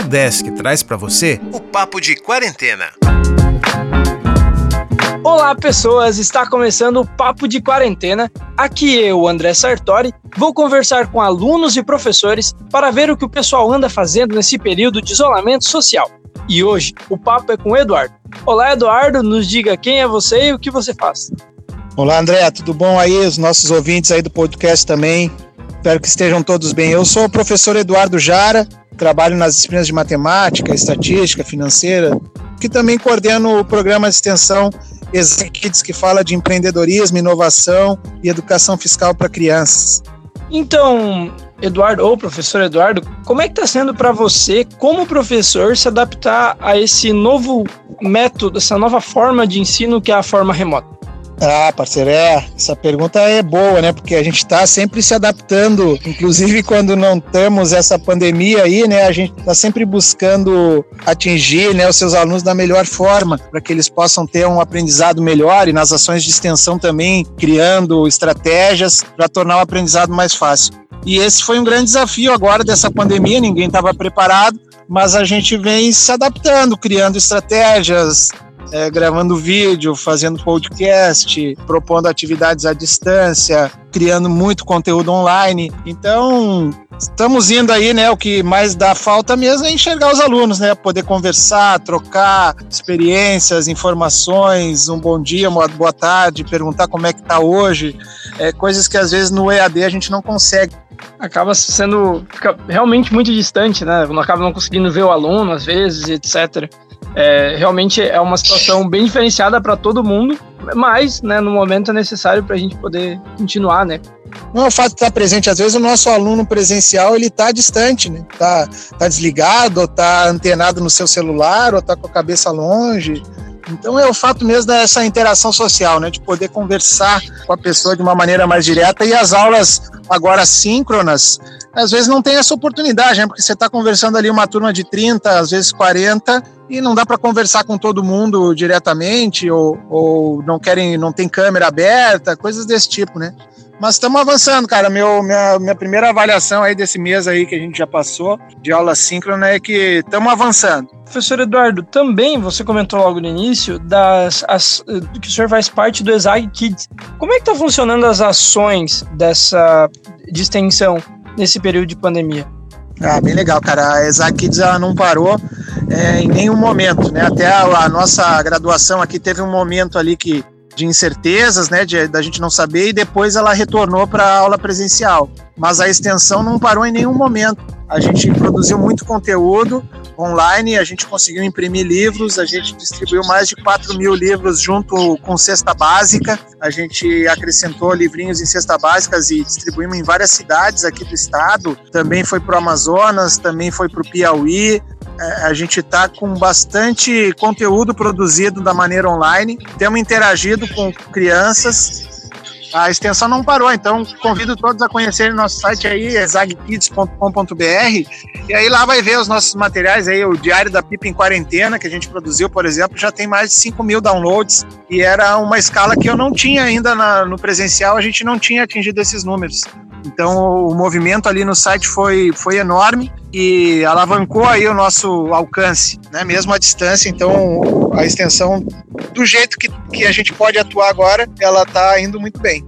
Aldesk traz para você o Papo de Quarentena. Olá, pessoas! Está começando o Papo de Quarentena. Aqui eu, André Sartori, vou conversar com alunos e professores para ver o que o pessoal anda fazendo nesse período de isolamento social. E hoje o papo é com o Eduardo. Olá, Eduardo, nos diga quem é você e o que você faz. Olá, André, tudo bom aí? Os nossos ouvintes aí do podcast também. Espero que estejam todos bem. Eu sou o professor Eduardo Jara, trabalho nas disciplinas de matemática, estatística, financeira, que também coordeno o programa de extensão Exekids, que fala de empreendedorismo, inovação e educação fiscal para crianças. Então, Eduardo, ou professor Eduardo, como é que está sendo para você, como professor, se adaptar a esse novo método, essa nova forma de ensino que é a forma remota? Ah, parceiro, é, essa pergunta é boa, né? Porque a gente está sempre se adaptando, inclusive quando não temos essa pandemia aí, né? A gente está sempre buscando atingir né, os seus alunos da melhor forma, para que eles possam ter um aprendizado melhor e nas ações de extensão também, criando estratégias para tornar o aprendizado mais fácil. E esse foi um grande desafio agora dessa pandemia, ninguém estava preparado, mas a gente vem se adaptando, criando estratégias, é, gravando vídeo, fazendo podcast, propondo atividades à distância, criando muito conteúdo online. Então, estamos indo aí, né? O que mais dá falta mesmo é enxergar os alunos, né? Poder conversar, trocar experiências, informações, um bom dia, uma boa tarde, perguntar como é que tá hoje. É, coisas que às vezes no EAD a gente não consegue acaba sendo fica realmente muito distante, né? Acaba não conseguindo ver o aluno às vezes, etc. É, realmente é uma situação bem diferenciada para todo mundo, mas né, no momento é necessário para a gente poder continuar, né? Não o fato de estar presente, às vezes o nosso aluno presencial ele está distante, né? Tá, tá desligado, ou tá antenado no seu celular, ou tá com a cabeça longe. Então é o fato mesmo dessa interação social, né? De poder conversar com a pessoa de uma maneira mais direta e as aulas agora síncronas às vezes não tem essa oportunidade, né? Porque você está conversando ali uma turma de 30, às vezes 40, e não dá para conversar com todo mundo diretamente, ou, ou não querem, não tem câmera aberta, coisas desse tipo, né? Mas estamos avançando, cara. Meu, minha, minha primeira avaliação aí desse mês aí que a gente já passou de aula síncrona é que estamos avançando. Professor Eduardo, também você comentou logo no início das, as, que o senhor faz parte do ESAG Kids. Como é que está funcionando as ações dessa de extensão nesse período de pandemia? Ah, bem legal, cara. A Exact Kids ela não parou é, em nenhum momento, né? Até a, a, nossa graduação aqui teve um momento ali que de incertezas, né, de, da gente não saber, e depois ela retornou para a aula presencial. Mas a extensão não parou em nenhum momento. A gente produziu muito conteúdo online, a gente conseguiu imprimir livros, a gente distribuiu mais de 4 mil livros junto com cesta básica, a gente acrescentou livrinhos em cesta básicas e distribuímos em várias cidades aqui do estado, também foi para o Amazonas, também foi para o Piauí, a gente está com bastante conteúdo produzido da maneira online, temos interagido com crianças. A extensão não parou, então convido todos a conhecerem nosso site aí, exagkids.com.br, e aí lá vai ver os nossos materiais aí, o Diário da Pipa em Quarentena, que a gente produziu, por exemplo, já tem mais de 5 mil downloads, e era uma escala que eu não tinha ainda na, no presencial, a gente não tinha atingido esses números. Então o movimento ali no site foi, foi enorme e alavancou aí o nosso alcance, né? mesmo à distância. Então a extensão, do jeito que, que a gente pode atuar agora, ela está indo muito bem.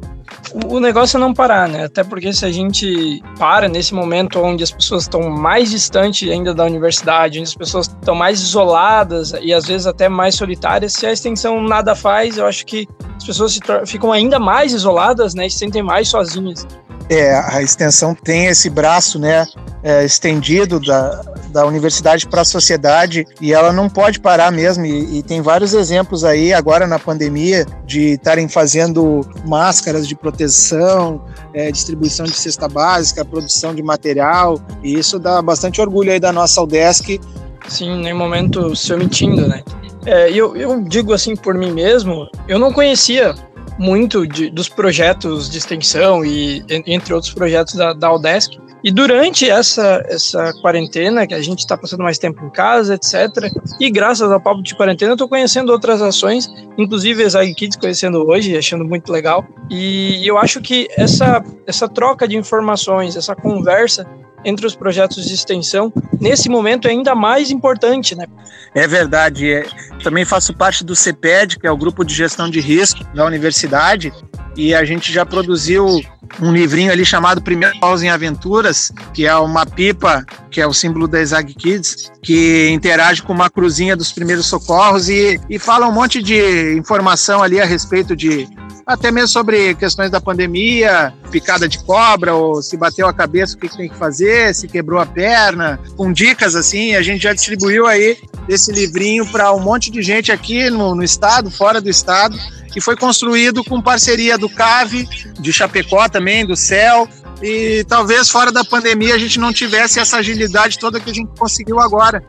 O negócio é não parar, né? Até porque se a gente para nesse momento onde as pessoas estão mais distantes ainda da universidade, onde as pessoas estão mais isoladas e às vezes até mais solitárias, se a extensão nada faz, eu acho que as pessoas ficam ainda mais isoladas, né? E se sentem mais sozinhas. É, a extensão tem esse braço, né, é, estendido da, da universidade para a sociedade e ela não pode parar mesmo. E, e, tem vários exemplos aí agora na pandemia de estarem fazendo máscaras de proteção, é, distribuição de cesta básica, produção de material, e isso dá bastante orgulho aí da nossa Aldesc. Sim, nem momento se omitindo, né? É, eu, eu digo assim por mim mesmo, eu não conhecia muito de, dos projetos de extensão e entre outros projetos da, da Audesc. E durante essa, essa quarentena, que a gente está passando mais tempo em casa, etc., e graças ao papo de quarentena, eu estou conhecendo outras ações, inclusive as Kids conhecendo hoje, achando muito legal. E eu acho que essa, essa troca de informações, essa conversa entre os projetos de extensão nesse momento é ainda mais importante, né? É verdade. É, também faço parte do CEPED, que é o grupo de gestão de risco da universidade, e a gente já produziu um livrinho ali chamado Primeiro Pausa em Aventuras, que é uma pipa, que é o símbolo da Exag Kids, que interage com uma cruzinha dos primeiros socorros e, e fala um monte de informação ali a respeito de até mesmo sobre questões da pandemia, picada de cobra, ou se bateu a cabeça, o que, tem que fazer, se quebrou a perna, com dicas assim. A gente já distribuiu aí esse livrinho para um monte de gente aqui no, no estado, fora do estado, que foi construído com parceria do CAVE, de Chapecó também, do CEL, e talvez fora da pandemia a gente não tivesse essa agilidade toda que a gente conseguiu agora.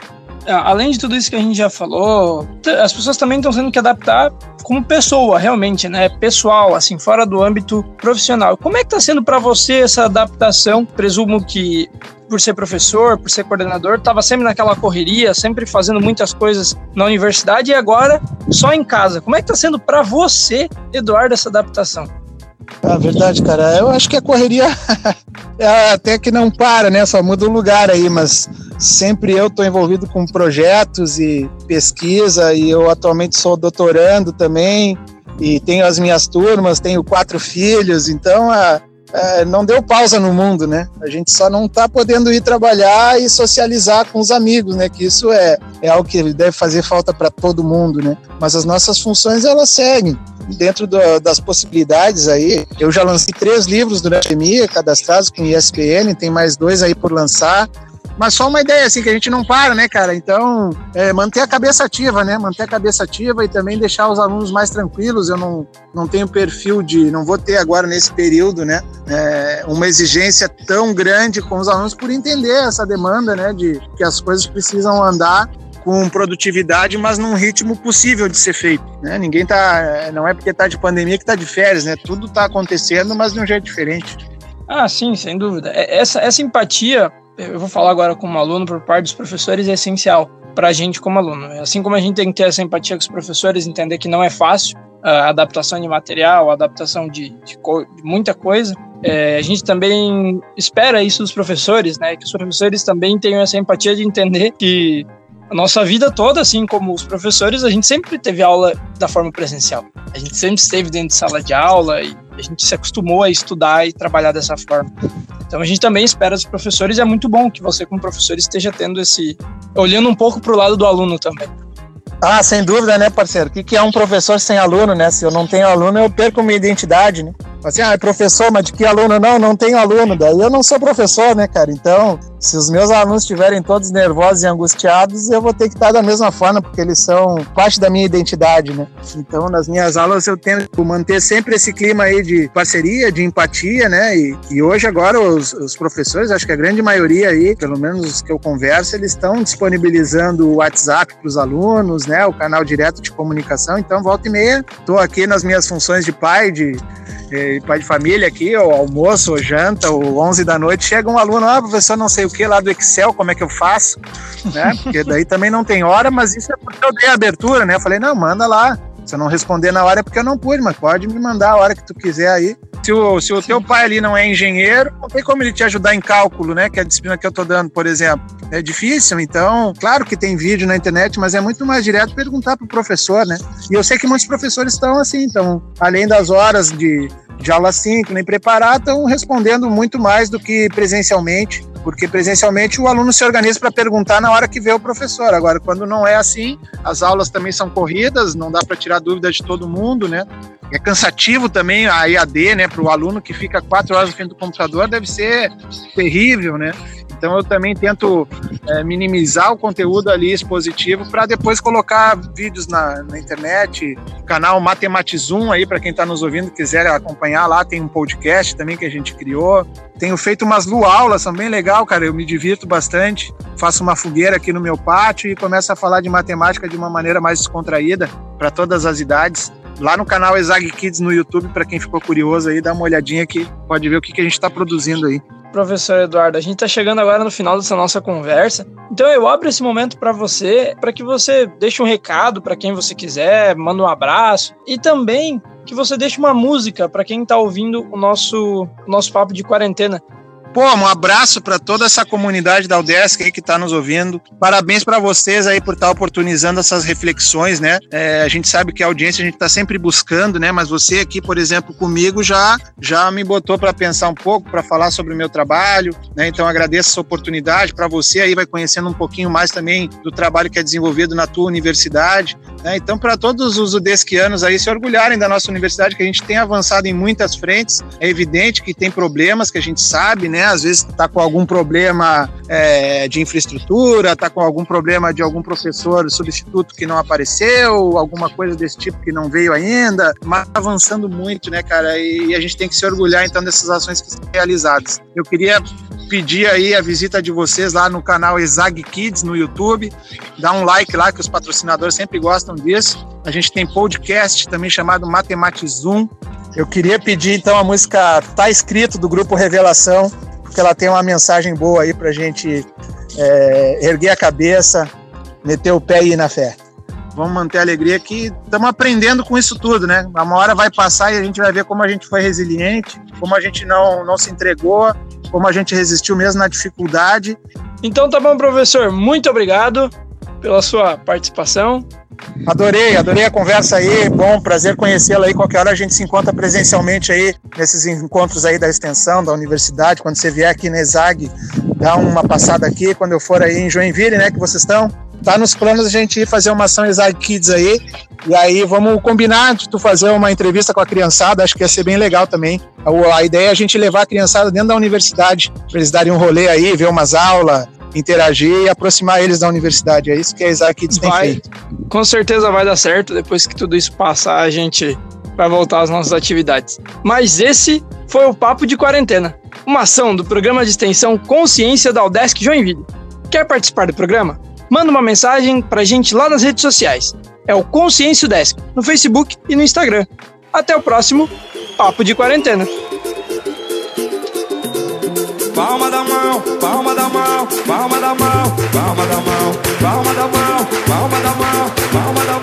É, além de tudo isso que a gente já falou, as pessoas também estão tendo que adaptar como pessoa, realmente, né? Pessoal, assim, fora do âmbito profissional. Como é que está sendo para você essa adaptação? Presumo que por ser professor, por ser coordenador, estava sempre naquela correria, sempre fazendo muitas coisas na universidade e agora só em casa. Como é que está sendo para você, Eduardo, essa adaptação? É verdade, cara. Eu acho que a correria é até que não para, né? Só muda o lugar aí, mas sempre eu estou envolvido com projetos e pesquisa e eu atualmente sou doutorando também e tenho as minhas turmas, tenho quatro filhos, então a, é, não deu pausa no mundo, né? A gente só não está podendo ir trabalhar e socializar com os amigos, né? Que isso é, é algo que deve fazer falta para todo mundo, né? Mas as nossas funções elas seguem dentro do, das possibilidades aí. Eu já lancei três livros durante a pandemia, cadastrados com ISPN, tem mais dois aí por lançar. Mas só uma ideia, assim, que a gente não para, né, cara? Então, é, manter a cabeça ativa, né? Manter a cabeça ativa e também deixar os alunos mais tranquilos. Eu não, não tenho perfil de, não vou ter agora nesse período, né, é, uma exigência tão grande com os alunos por entender essa demanda, né, de que as coisas precisam andar com produtividade, mas num ritmo possível de ser feito. Né? Ninguém tá, não é porque está de pandemia que está de férias, né? Tudo está acontecendo, mas de um jeito diferente. Ah, sim, sem dúvida. É, essa, essa empatia eu vou falar agora como aluno, por parte dos professores, é essencial para a gente como aluno. Assim como a gente tem que ter essa empatia com os professores, entender que não é fácil a adaptação de material, a adaptação de, de, co de muita coisa, é, a gente também espera isso dos professores, né? Que os professores também tenham essa empatia de entender que a nossa vida toda, assim como os professores, a gente sempre teve aula da forma presencial. A gente sempre esteve dentro de sala de aula e a gente se acostumou a estudar e trabalhar dessa forma. Então a gente também espera dos professores e é muito bom que você, como professor, esteja tendo esse. olhando um pouco para o lado do aluno também. Ah, sem dúvida, né, parceiro? O que é um professor sem aluno, né? Se eu não tenho aluno, eu perco minha identidade, né? Assim, ah, é professor, mas de que aluno? Não, não tenho aluno. Daí eu não sou professor, né, cara? Então, se os meus alunos estiverem todos nervosos e angustiados, eu vou ter que estar da mesma forma, porque eles são parte da minha identidade, né? Então, nas minhas aulas, eu tento manter sempre esse clima aí de parceria, de empatia, né? E, e hoje, agora, os, os, professores, acho que a grande maioria aí, pelo menos os que eu converso, eles estão disponibilizando o WhatsApp para os alunos, né? O canal direto de comunicação. Então, volta e meia, estou aqui nas minhas funções de pai, de pai de família aqui, ou almoço, ou janta, ou 11 da noite, chega um aluno, ah, professor, não sei o que lá do Excel, como é que eu faço, né? Porque daí também não tem hora, mas isso é porque eu dei a abertura, né? Eu falei, não, manda lá. Se eu não responder na hora é porque eu não pude, mas pode me mandar a hora que tu quiser aí. Se o, se o teu pai ali não é engenheiro, não tem como ele te ajudar em cálculo, né? Que é a disciplina que eu tô dando, por exemplo. É difícil, então, claro que tem vídeo na internet, mas é muito mais direto perguntar pro professor, né? E eu sei que muitos professores estão assim, então, além das horas de de aula síncrona e preparar estão respondendo muito mais do que presencialmente, porque presencialmente o aluno se organiza para perguntar na hora que vê o professor. Agora, quando não é assim, as aulas também são corridas, não dá para tirar dúvida de todo mundo, né? É cansativo também a EAD, né? Para o aluno que fica quatro horas na frente do computador, deve ser terrível, né? Então eu também tento é, minimizar o conteúdo ali expositivo para depois colocar vídeos na, na internet, canal Matematizum aí para quem está nos ouvindo quiser acompanhar lá, tem um podcast também que a gente criou. Tenho feito umas lu-aulas, são bem legal, cara, eu me divirto bastante. Faço uma fogueira aqui no meu pátio e começo a falar de matemática de uma maneira mais descontraída para todas as idades lá no canal Exag Kids no YouTube, para quem ficou curioso aí, dá uma olhadinha que pode ver o que, que a gente está produzindo aí professor Eduardo. A gente está chegando agora no final dessa nossa conversa. Então eu abro esse momento para você, para que você deixe um recado para quem você quiser, manda um abraço e também que você deixe uma música para quem está ouvindo o nosso, o nosso papo de quarentena. Pô, um abraço para toda essa comunidade da Udesc aí que está nos ouvindo. Parabéns para vocês aí por estar tá oportunizando essas reflexões, né? É, a gente sabe que a audiência a gente está sempre buscando, né? Mas você aqui, por exemplo, comigo já já me botou para pensar um pouco, para falar sobre o meu trabalho, né? Então agradeço essa oportunidade para você aí vai conhecendo um pouquinho mais também do trabalho que é desenvolvido na tua universidade, né? Então para todos os udesquianos aí se orgulharem da nossa universidade que a gente tem avançado em muitas frentes. É evidente que tem problemas que a gente sabe, né? Às vezes está com algum problema é, de infraestrutura, está com algum problema de algum professor substituto que não apareceu, alguma coisa desse tipo que não veio ainda, mas tá avançando muito, né, cara? E a gente tem que se orgulhar então dessas ações que são realizadas. Eu queria pedir aí a visita de vocês lá no canal Exag Kids no YouTube, dá um like lá que os patrocinadores sempre gostam disso. A gente tem podcast também chamado Matematizum. Eu queria pedir então a música Tá Escrito do grupo Revelação, porque ela tem uma mensagem boa aí pra gente é, erguer a cabeça, meter o pé e ir na fé. Vamos manter a alegria que estamos aprendendo com isso tudo, né? Uma hora vai passar e a gente vai ver como a gente foi resiliente, como a gente não, não se entregou, como a gente resistiu mesmo na dificuldade. Então tá bom, professor. Muito obrigado pela sua participação. Adorei, adorei a conversa aí. Bom, prazer conhecê-la aí. Qualquer hora a gente se encontra presencialmente aí nesses encontros aí da extensão, da universidade. Quando você vier aqui na ESAG, dá uma passada aqui. Quando eu for aí em Joinville, né, que vocês estão, tá nos planos a gente ir fazer uma ação ESAG Kids aí. E aí vamos combinar de tu fazer uma entrevista com a criançada. Acho que ia ser bem legal também. A, a ideia é a gente levar a criançada dentro da universidade, para eles darem um rolê aí, ver umas aulas interagir e aproximar eles da universidade. É isso que a Isaac Kids tem feito. Com certeza vai dar certo. Depois que tudo isso passar, a gente vai voltar às nossas atividades. Mas esse foi o Papo de Quarentena, uma ação do programa de extensão Consciência da Udesc Joinville. Quer participar do programa? Manda uma mensagem pra gente lá nas redes sociais. É o Consciência Desk, no Facebook e no Instagram. Até o próximo Papo de Quarentena. Palma da mão, palma da mão, palma da mão, palma da mão, palma da mão, palma da mão, palma da mão.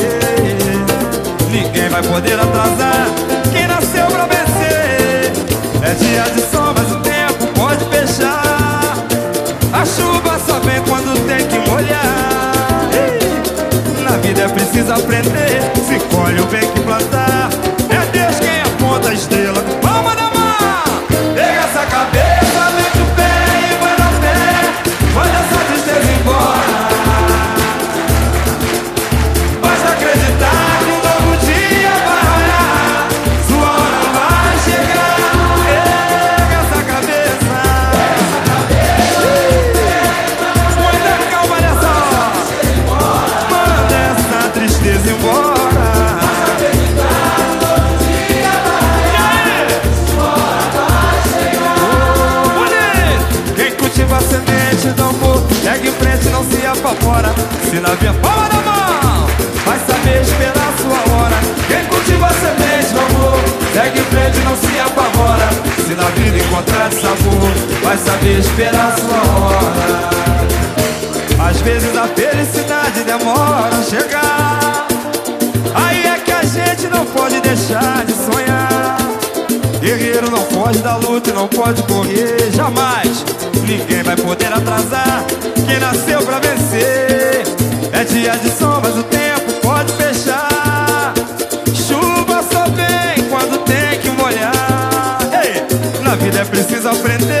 Vai poder atrasar quem nasceu pra vencer. É dia de sol, mas o tempo pode fechar. A chuva só vem quando tem que molhar. Na vida é preciso aprender. Se colhe o bem apavora. Se na minha palma da mão Vai saber esperar sua hora. Quem cultiva a semente do amor Segue em frente, não se apavora. Se na vida encontrar sabor Vai saber esperar sua hora. Às vezes a felicidade demora a chegar. Aí é que a gente não pode deixar de sonhar. Guerreiro não pode dar luta e não pode correr jamais Ninguém vai poder atrasar quem nasceu pra vencer. É dia de sol, mas o tempo pode fechar. Chuva só vem quando tem que molhar. Ei, na vida é preciso aprender.